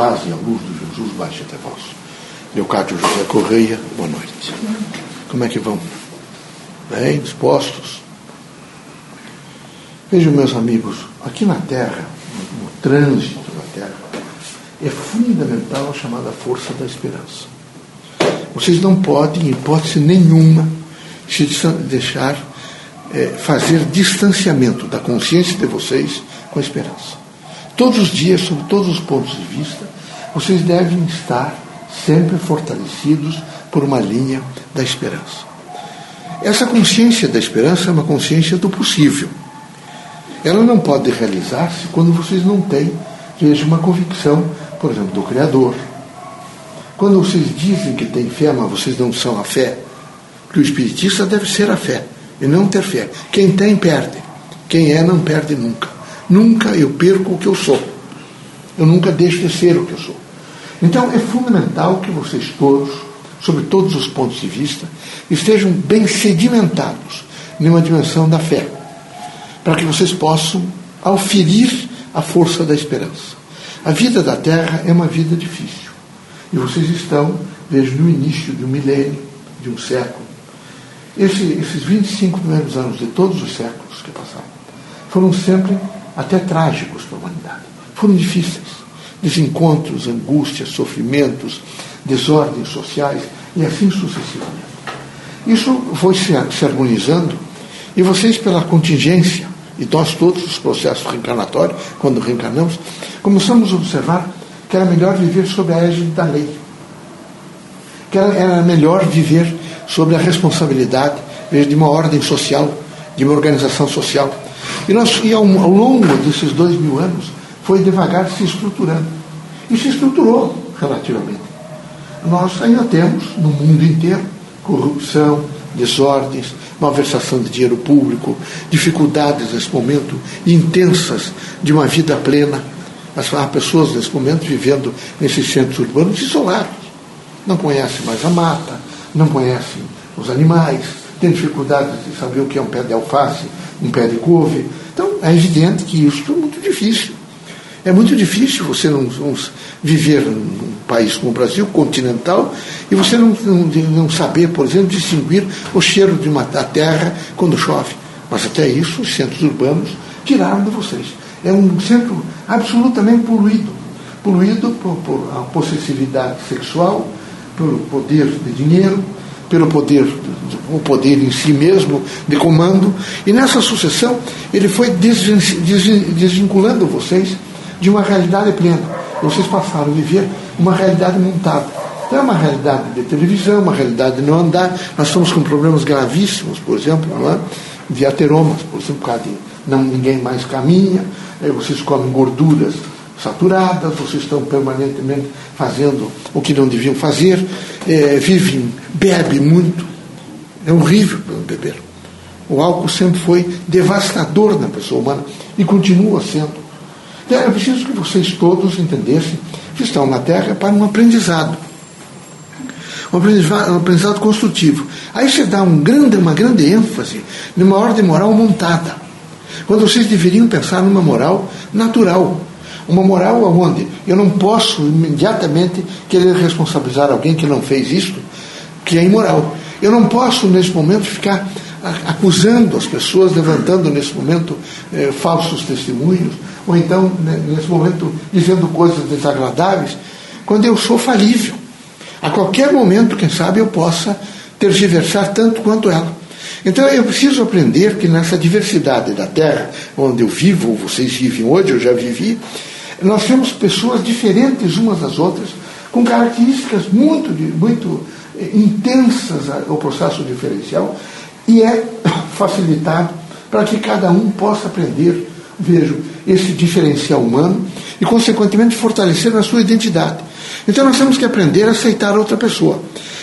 paz e a luz de Jesus baixe até vós. Leocádio José Correia, boa noite. Como é que vão? Bem, dispostos? Vejam, meus amigos, aqui na Terra, no, no trânsito da Terra, é fundamental a chamada força da esperança. Vocês não podem, em hipótese nenhuma, se deixar é, fazer distanciamento da consciência de vocês com a esperança. Todos os dias, sob todos os pontos de vista, vocês devem estar sempre fortalecidos por uma linha da esperança. Essa consciência da esperança é uma consciência do possível. Ela não pode realizar-se quando vocês não têm, veja, uma convicção, por exemplo, do Criador. Quando vocês dizem que têm fé, mas vocês não são a fé, que o espiritista deve ser a fé e não ter fé. Quem tem, perde. Quem é, não perde nunca. Nunca eu perco o que eu sou. Eu nunca deixo de ser o que eu sou. Então é fundamental que vocês todos, sobre todos os pontos de vista, estejam bem sedimentados numa dimensão da fé, para que vocês possam auferir a força da esperança. A vida da Terra é uma vida difícil. E vocês estão, desde o início de um milênio, de um século, esse, esses 25 primeiros anos de todos os séculos que passaram foram sempre até trágicos para a humanidade. Foram difíceis. Desencontros, angústias, sofrimentos, desordens sociais e assim sucessivamente. Isso foi se, se harmonizando e vocês, pela contingência, e nós todos os processos reencarnatórios, quando reencarnamos, começamos a observar que era melhor viver sob a égide da lei. Que era, melhor viver sobre a responsabilidade de uma ordem social, de uma organização social. E, nós, e ao, ao longo desses dois mil anos, foi devagar se estruturando. E se estruturou relativamente. Nós ainda temos, no mundo inteiro, corrupção, desordens, malversação de dinheiro público, dificuldades nesse momento intensas de uma vida plena. Há pessoas nesse momento vivendo nesses centros urbanos isolados. Não conhecem mais a mata, não conhecem os animais, têm dificuldade de saber o que é um pé de alface, um pé de couve. Então, é evidente que isso é muito difícil. É muito difícil você não, não viver num país como o Brasil, continental, e você não, não, não, saber, por exemplo, distinguir o cheiro de uma, da terra quando chove. Mas até isso, os centros urbanos tiraram de vocês. É um centro absolutamente poluído poluído por, por a possessividade sexual, pelo poder de dinheiro, pelo poder, o poder em si mesmo, de comando. E nessa sucessão, ele foi desvinculando vocês de uma realidade plena. Vocês passaram a viver uma realidade montada. Então, é uma realidade de televisão, uma realidade de não andar. Nós estamos com problemas gravíssimos, por exemplo, é? de ateromas, por exemplo, por causa de não, ninguém mais caminha, vocês comem gorduras saturadas, vocês estão permanentemente fazendo o que não deviam fazer, é, vivem, bebem muito. É horrível beber. O álcool sempre foi devastador na pessoa humana e continua sendo. Então, é preciso que vocês todos entendessem que estão na Terra para um aprendizado. Um aprendizado, um aprendizado construtivo. Aí você dá um grande, uma grande ênfase numa ordem moral montada. Quando vocês deveriam pensar numa moral natural, uma moral aonde eu não posso imediatamente querer responsabilizar alguém que não fez isto, que é imoral. Eu não posso, nesse momento, ficar acusando as pessoas, levantando nesse momento eh, falsos testemunhos, ou então, né, nesse momento, dizendo coisas desagradáveis, quando eu sou falível. A qualquer momento, quem sabe, eu possa tergiversar tanto quanto ela. Então eu preciso aprender que nessa diversidade da Terra, onde eu vivo, vocês vivem hoje, eu já vivi, nós temos pessoas diferentes umas das outras, com características muito, muito eh, intensas ao processo diferencial, e é facilitado para que cada um possa aprender, vejo, esse diferencial humano e, consequentemente, fortalecer na sua identidade. Então, nós temos que aprender a aceitar outra pessoa.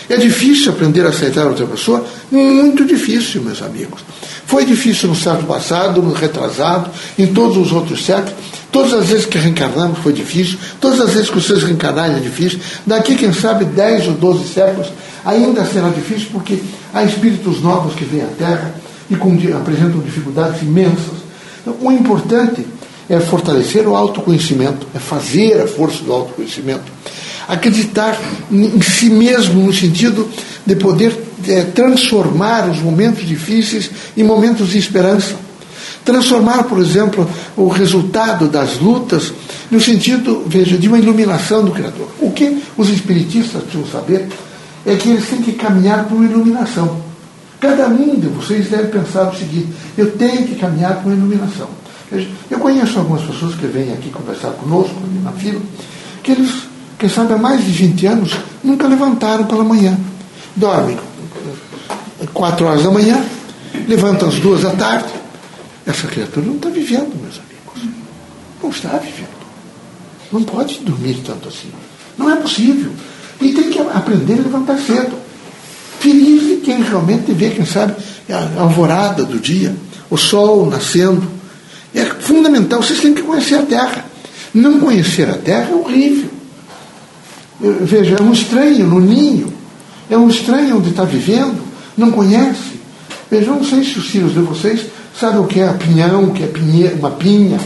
É difícil aprender a aceitar outra pessoa? Muito difícil, meus amigos. Foi difícil no século passado, no retrasado, em todos os outros séculos. Todas as vezes que reencarnamos foi difícil, todas as vezes que vocês reencarnarem é difícil. Daqui, quem sabe, 10 ou 12 séculos ainda será difícil, porque há espíritos novos que vêm à Terra e com, apresentam dificuldades imensas. Então, o importante é fortalecer o autoconhecimento, é fazer a força do autoconhecimento. Acreditar em si mesmo, no sentido de poder é, transformar os momentos difíceis em momentos de esperança. Transformar, por exemplo, o resultado das lutas no sentido, veja, de uma iluminação do Criador. O que os espiritistas precisam saber é que eles têm que caminhar por uma iluminação. Cada um de vocês deve pensar o seguinte: eu tenho que caminhar por uma iluminação. Eu conheço algumas pessoas que vêm aqui conversar conosco, na fila, que eles, quem sabe há mais de 20 anos, nunca levantaram pela manhã. Dormem quatro horas da manhã, levantam às duas da tarde. Essa criatura não está vivendo, meus amigos. Não está vivendo. Não pode dormir tanto assim. Não é possível. E tem que aprender a levantar cedo. Feliz de quem realmente vê, quem sabe, a alvorada do dia, o sol nascendo. É fundamental, vocês têm que conhecer a terra. Não conhecer a terra é horrível. Veja, é um estranho no ninho, é um estranho onde está vivendo, não conhece. Veja, eu não sei se os filhos de vocês sabem o que é pinhão, o que é pinhe, uma pinha,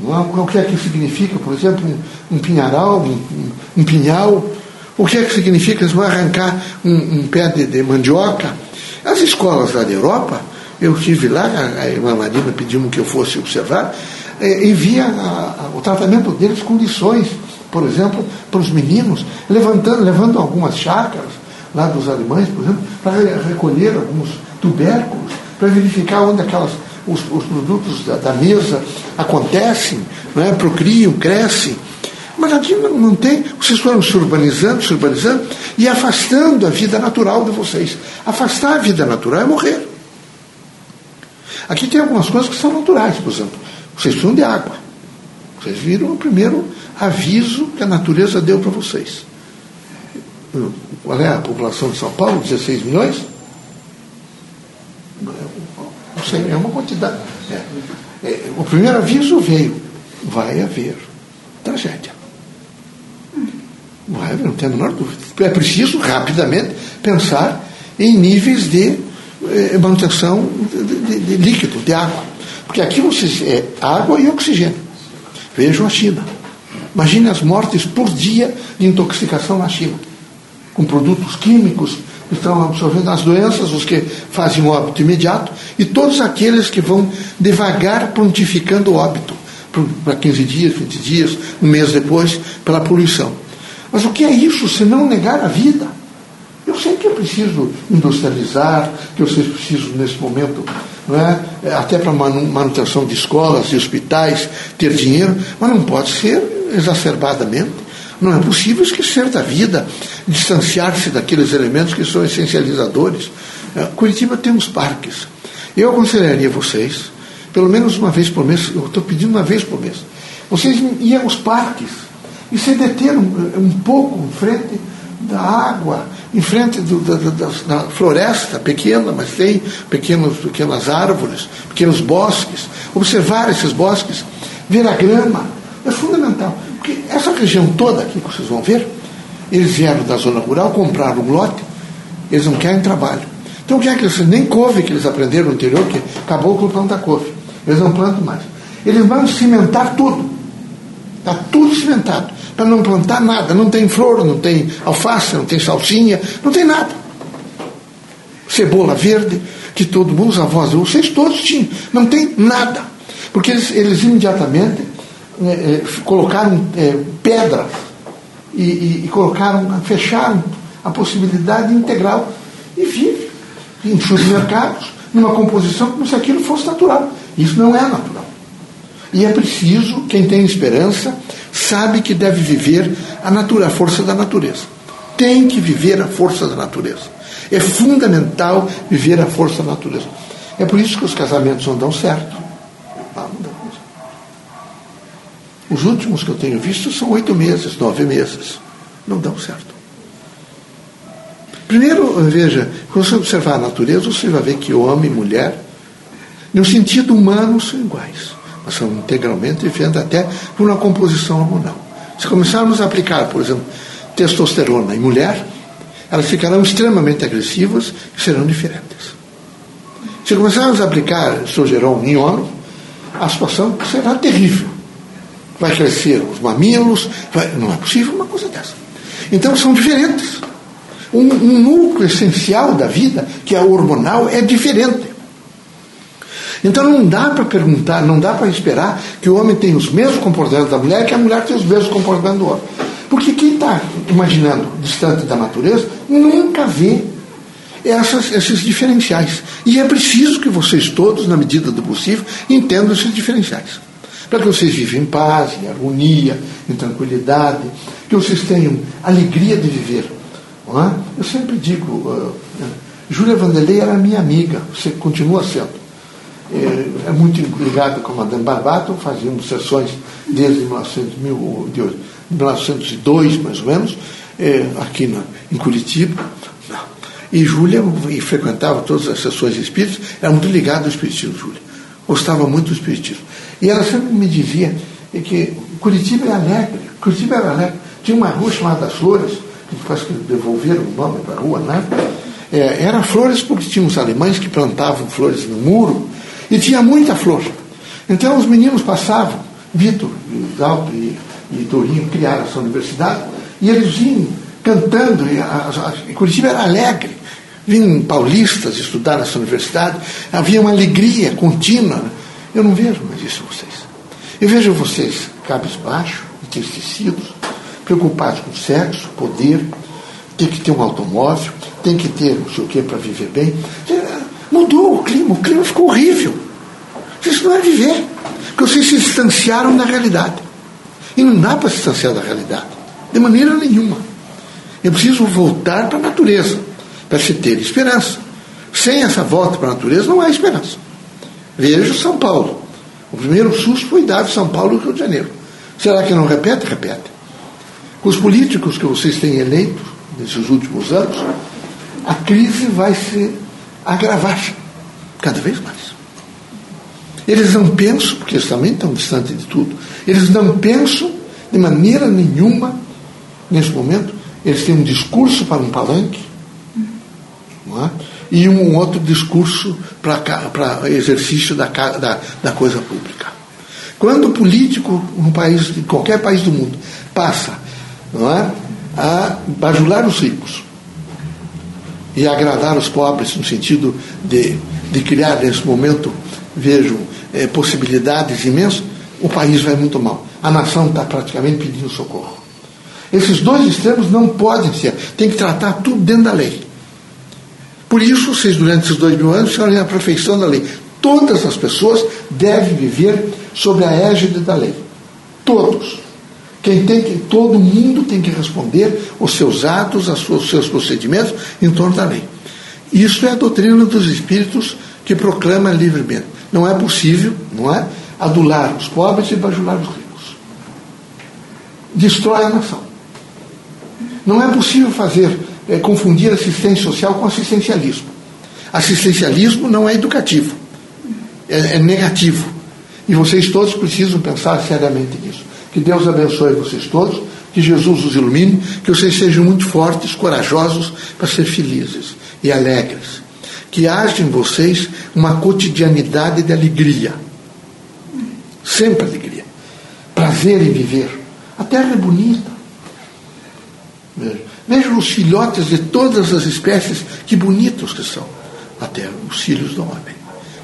o que é que significa, por exemplo, um, um pinharal, um, um, pinhal, o que é que significa eles vão arrancar um, um pé de, de, mandioca. As escolas lá da Europa, eu estive lá, a, a irmã Marina pediu que eu fosse observar, eh, e via a, a, o tratamento deles com lições, por exemplo, para os meninos, levantando, levando algumas chácaras lá dos alemães, por exemplo, para recolher alguns tubérculos, para verificar onde aquelas, os, os produtos da, da, mesa acontecem, é? procriam, crescem. Mas aqui não tem, vocês foram se urbanizando, se urbanizando e afastando a vida natural de vocês. Afastar a vida natural é morrer. Aqui tem algumas coisas que são naturais, por exemplo, vocês precisam de água. Vocês viram o primeiro aviso que a natureza deu para vocês. Qual é a população de São Paulo? 16 milhões? Não sei, é uma quantidade. É. É, o primeiro aviso veio: vai haver tragédia. Vai haver, não tem a menor dúvida. É preciso rapidamente pensar em níveis de eh, manutenção de, de, de, líquido, de água. Porque aqui vocês é água e oxigênio. Vejam a China. Imagine as mortes por dia de intoxicação na China, com produtos químicos, estão absorvendo as doenças, os que fazem o óbito imediato, e todos aqueles que vão devagar prontificando o óbito, para 15 dias, 20 dias, um mês depois, pela poluição. Mas o que é isso se não negar a vida? Eu sei que eu preciso industrializar, que vocês precisam, nesse momento, não é? até para manutenção de escolas e hospitais, ter dinheiro, mas não pode ser exacerbadamente. Não é possível esquecer da vida, distanciar-se daqueles elementos que são essencializadores. É, Curitiba tem uns parques. Eu aconselharia vocês, pelo menos uma vez por mês, eu estou pedindo uma vez por mês, vocês iam aos parques e se deteram um pouco em frente da água, em frente do, da, da, da, floresta pequena, mas tem pequenos, pequenas árvores, pequenos bosques, observar esses bosques, ver a grama, é fundamental. Porque essa região toda aqui que vocês vão ver, eles vieram da zona rural, compraram um lote, eles não querem trabalho. Então o que é que eles nem couve que eles aprenderam no interior, que acabou com o planta couve. Eles não plantam mais. Eles vão cimentar tudo. Está tudo cimentado. Para não plantar nada. Não tem flor, não tem alface, não tem salsinha, não tem nada. Cebola verde, que todo mundo, os avós, vocês todos tinham. Não tem nada. Porque eles, eles imediatamente é, é, colocaram é, pedra e, e, e, colocaram, fecharam a possibilidade integral e vive em supermercados, numa composição como se aquilo fosse natural. Isso não é natural. E é preciso, quem tem esperança, sabe que deve viver a, natura, a força da natureza. Tem que viver a força da natureza. É fundamental viver a força da natureza. É por isso que os casamentos não dão certo. Os últimos que eu tenho visto são oito meses, nove meses. Não dão certo. Primeiro, veja, quando você observar a natureza, você vai ver que homem e mulher, no sentido humano, são iguais. São integralmente diferentes até por uma composição hormonal. Se começarmos a aplicar, por exemplo, testosterona em mulher, elas ficarão extremamente agressivas e serão diferentes. Se começarmos a aplicar estrogênio em homem, a situação será terrível. Vai crescer os mamilos, vai... não é possível uma coisa dessa. Então são diferentes. Um, um núcleo essencial da vida, que é hormonal, é diferente. Então não dá para perguntar, não dá para esperar que o homem tenha os mesmos comportamentos da mulher que a mulher tenha os mesmos comportamentos do homem. Porque quem está imaginando distante da natureza nunca vê essas, esses diferenciais. E é preciso que vocês todos, na medida do possível, entendam esses diferenciais. Para que vocês vivam em paz, em harmonia, em tranquilidade, que vocês tenham alegria de viver. É? Eu sempre digo, uh, Júlia Vanderlei era minha amiga, você continua sendo. É, é muito ligado com a Madame Barbato, fazíamos sessões desde 1902, mais ou menos, é, aqui na, em Curitiba. E Júlia frequentava todas as sessões espíritas, era muito ligada ao espiritismo, Júlia. Gostava muito do espiritismo. E ela sempre me dizia que Curitiba é alegre, Curitiba era alegre. Tinha uma rua chamada das Flores, que depois que devolveram o nome para a rua, né? É, era flores porque tinha os alemães que plantavam flores no muro e tinha muita flor. Então os meninos passavam, Vitor, Dalto e, e criaram essa universidade, e eles vinham cantando, e a, a, Curitiba era alegre. Vinham paulistas estudar nessa universidade, havia uma alegria contínua. Eu não vejo mais isso vocês. Eu vejo vocês cabisbaixo, entristecidos, preocupados com sexo, poder, tem que ter um automóvel, tem que ter não sei o que para viver bem. Mudou o clima, o clima ficou horrível. Isso não é viver, porque vocês se distanciaram da realidade. E não dá para se distanciar da realidade, de maneira nenhuma. É preciso voltar para a natureza, para se ter esperança. Sem essa volta para a natureza não há esperança. Veja São Paulo. O primeiro susto foi dado em São Paulo e Rio de Janeiro. Será que não repete? Repete. Com os políticos que vocês têm eleito nesses últimos anos, a crise vai se agravar cada vez mais. Eles não pensam, porque eles também estão distantes de tudo, eles não pensam de maneira nenhuma, nesse momento, eles têm um discurso para um palanque é? e um outro discurso para exercício da, da, da coisa pública. Quando o político, num país, em qualquer país do mundo, passa não é, a bajular os ricos, e agradar os pobres no sentido de, de criar nesse momento, vejo, é, possibilidades imensas, o país vai muito mal. A nação está praticamente pedindo socorro. Esses dois extremos não podem ser, tem que tratar tudo dentro da lei. Por isso, vocês, durante esses dois mil anos, ficaram a perfeição da lei. Todas as pessoas devem viver sob a égide da lei. Todos. Quem tem que, todo mundo tem que responder os seus atos, os seus procedimentos em torno da lei. Isso é a doutrina dos espíritos que proclama livremente. Não é possível, não é, adular os pobres e bajular os ricos. Destrói a nação. Não é possível fazer é, confundir assistência social com assistencialismo. Assistencialismo não é educativo, é, é negativo. E vocês todos precisam pensar seriamente nisso. Que Deus abençoe vocês todos, que Jesus os ilumine, que vocês sejam muito fortes, corajosos para ser felizes e alegres. Que haja em vocês uma cotidianidade de alegria. Sempre alegria. Prazer em viver. A terra é bonita. Vejam os filhotes de todas as espécies, que bonitos que são. A terra, os filhos do homem.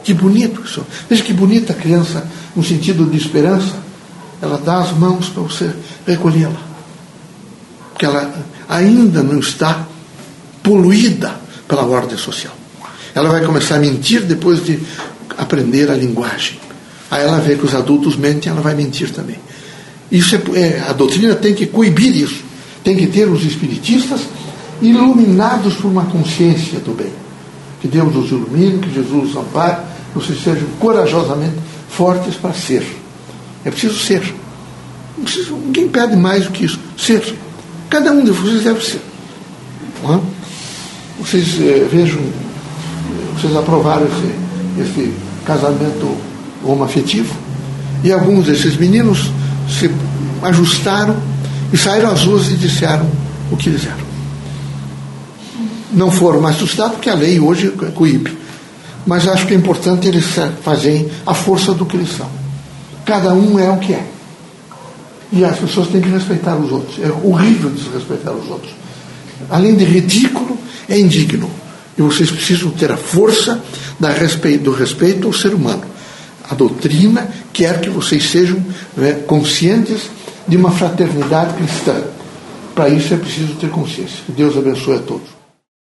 Que bonito que são. Veja que bonita a criança, no sentido de esperança ela dá as mãos para você recolhê-la. Porque ela ainda não está poluída pela ordem social. Ela vai começar a mentir depois de aprender a linguagem. Aí ela vê que os adultos mentem, ela vai mentir também. Isso é, é, a doutrina tem que coibir isso. Tem que ter os espiritistas iluminados por uma consciência do bem. Que Deus os ilumine, que Jesus os ampare, que vocês sejam corajosamente fortes para ser. É preciso ser. Preciso, ninguém pede mais do que isso. Ser. Cada um de vocês deve ser. É? Vocês eh, vejam, vocês aprovaram esse, esse casamento homoafetivo e alguns desses meninos se ajustaram e saíram às ruas e disseram o que fizeram. Não foram mais assustados porque a lei hoje coíbe. Mas acho que é importante eles fazerem a força do que eles são. Cada um é o que é. E as pessoas têm que respeitar os outros. É horrível desrespeitar os outros. Além de ridículo, é indigno. E vocês precisam ter a força do respeito ao ser humano. A doutrina quer que vocês sejam né, conscientes de uma fraternidade cristã. Para isso é preciso ter consciência. Deus abençoe a todos.